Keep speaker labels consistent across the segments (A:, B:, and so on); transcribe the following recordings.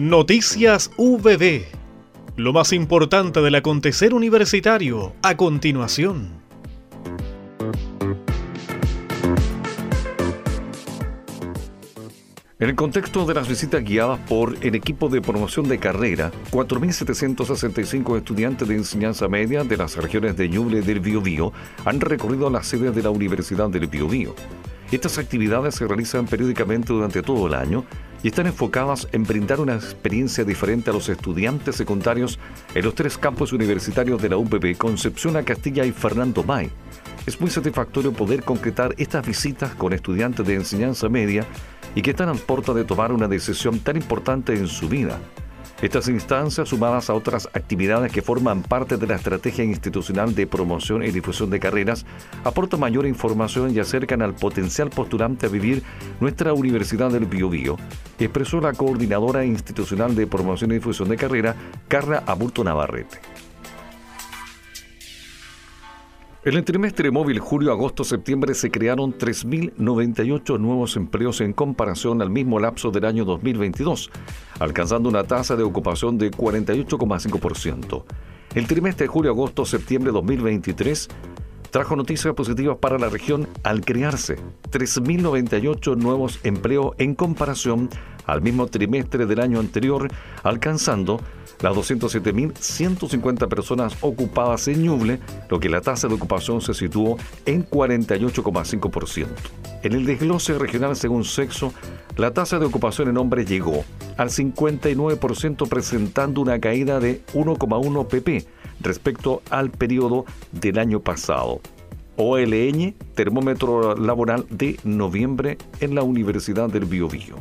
A: Noticias VB. Lo más importante del acontecer universitario a continuación.
B: En el contexto de las visitas guiadas por el equipo de promoción de carrera, 4.765 estudiantes de enseñanza media de las regiones de Ñuble del Biobío han recorrido las sedes de la Universidad del Biobío. Estas actividades se realizan periódicamente durante todo el año y están enfocadas en brindar una experiencia diferente a los estudiantes secundarios en los tres campos universitarios de la UPB Concepción, Castilla y Fernando May. Es muy satisfactorio poder concretar estas visitas con estudiantes de enseñanza media y que están a puerta de tomar una decisión tan importante en su vida. Estas instancias, sumadas a otras actividades que forman parte de la estrategia institucional de promoción y difusión de carreras, aportan mayor información y acercan al potencial postulante a vivir nuestra Universidad del Biobío, expresó la coordinadora institucional de promoción y difusión de carrera, Carla Aburto Navarrete. En el trimestre móvil julio-agosto-septiembre se crearon 3.098 nuevos empleos en comparación al mismo lapso del año 2022, alcanzando una tasa de ocupación de 48,5%. El trimestre julio-agosto-septiembre 2023 trajo noticias positivas para la región al crearse 3.098 nuevos empleos en comparación al mismo trimestre del año anterior, alcanzando las 207.150 personas ocupadas en Ñuble, lo que la tasa de ocupación se situó en 48,5%. En el desglose regional según sexo, la tasa de ocupación en hombres llegó al 59% presentando una caída de 1,1 pp respecto al periodo del año pasado. OLN, termómetro laboral de noviembre en la Universidad del Biobío.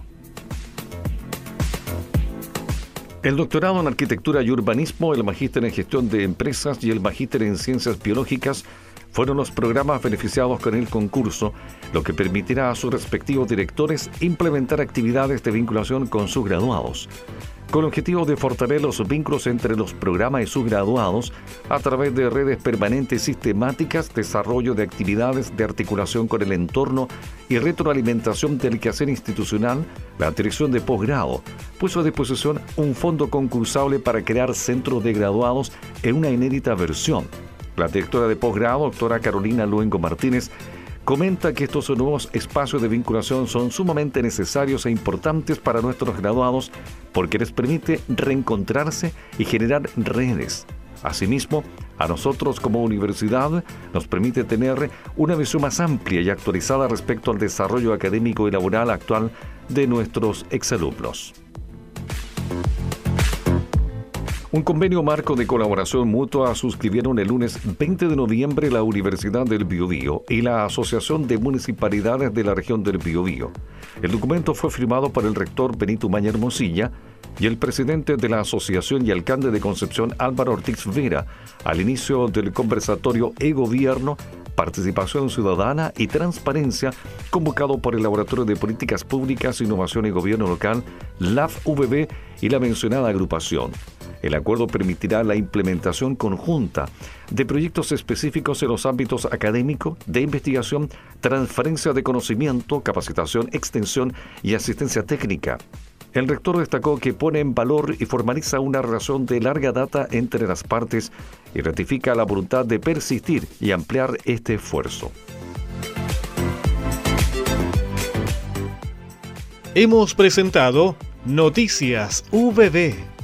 B: El doctorado en Arquitectura y Urbanismo, el magíster en Gestión de Empresas y el magíster en Ciencias Biológicas fueron los programas beneficiados con el concurso, lo que permitirá a sus respectivos directores implementar actividades de vinculación con sus graduados con el objetivo de fortalecer los vínculos entre los programas y sus graduados a través de redes permanentes sistemáticas, desarrollo de actividades de articulación con el entorno y retroalimentación del quehacer institucional, la dirección de posgrado puso a disposición un fondo concursable para crear centros de graduados en una inédita versión. La directora de posgrado, doctora Carolina Luengo Martínez, comenta que estos nuevos espacios de vinculación son sumamente necesarios e importantes para nuestros graduados porque les permite reencontrarse y generar redes. Asimismo, a nosotros como universidad nos permite tener una visión más amplia y actualizada respecto al desarrollo académico y laboral actual de nuestros exalumnos. Un convenio marco de colaboración mutua suscribieron el lunes 20 de noviembre la Universidad del Biobío y la Asociación de Municipalidades de la región del Biobío. El documento fue firmado por el rector Benito Maña Hermosilla y el presidente de la asociación y alcalde de Concepción Álvaro Ortiz Vera al inicio del conversatorio E-Gobierno Participación Ciudadana y Transparencia, convocado por el Laboratorio de Políticas Públicas, Innovación y Gobierno Local, LAF-VB y la mencionada agrupación. El acuerdo permitirá la implementación conjunta de proyectos específicos en los ámbitos académico, de investigación, transferencia de conocimiento, capacitación, extensión y asistencia técnica. El rector destacó que pone en valor y formaliza una relación de larga data entre las partes y ratifica la voluntad de persistir y ampliar este esfuerzo.
A: Hemos presentado Noticias VB